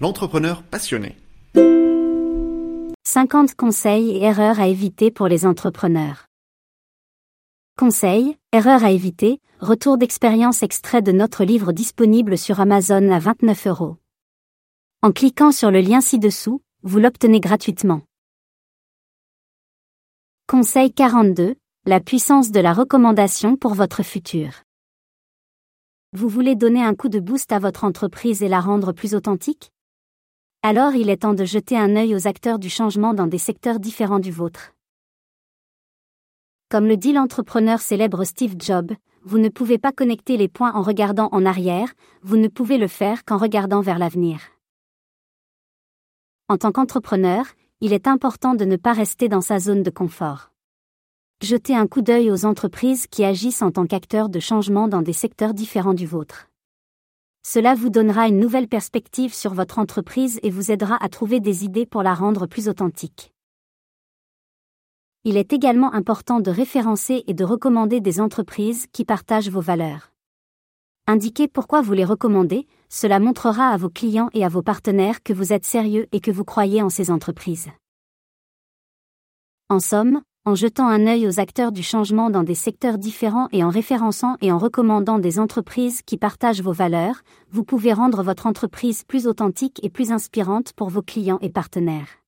l'entrepreneur passionné. 50 conseils et erreurs à éviter pour les entrepreneurs. Conseils, erreurs à éviter, retour d'expérience extrait de notre livre disponible sur Amazon à 29 euros. En cliquant sur le lien ci-dessous, vous l'obtenez gratuitement. Conseil 42, la puissance de la recommandation pour votre futur. Vous voulez donner un coup de boost à votre entreprise et la rendre plus authentique? Alors il est temps de jeter un œil aux acteurs du changement dans des secteurs différents du vôtre. Comme le dit l'entrepreneur célèbre Steve Jobs, vous ne pouvez pas connecter les points en regardant en arrière, vous ne pouvez le faire qu'en regardant vers l'avenir. En tant qu'entrepreneur, il est important de ne pas rester dans sa zone de confort. Jetez un coup d'œil aux entreprises qui agissent en tant qu'acteurs de changement dans des secteurs différents du vôtre. Cela vous donnera une nouvelle perspective sur votre entreprise et vous aidera à trouver des idées pour la rendre plus authentique. Il est également important de référencer et de recommander des entreprises qui partagent vos valeurs. Indiquez pourquoi vous les recommandez, cela montrera à vos clients et à vos partenaires que vous êtes sérieux et que vous croyez en ces entreprises. En somme, en jetant un œil aux acteurs du changement dans des secteurs différents et en référençant et en recommandant des entreprises qui partagent vos valeurs, vous pouvez rendre votre entreprise plus authentique et plus inspirante pour vos clients et partenaires.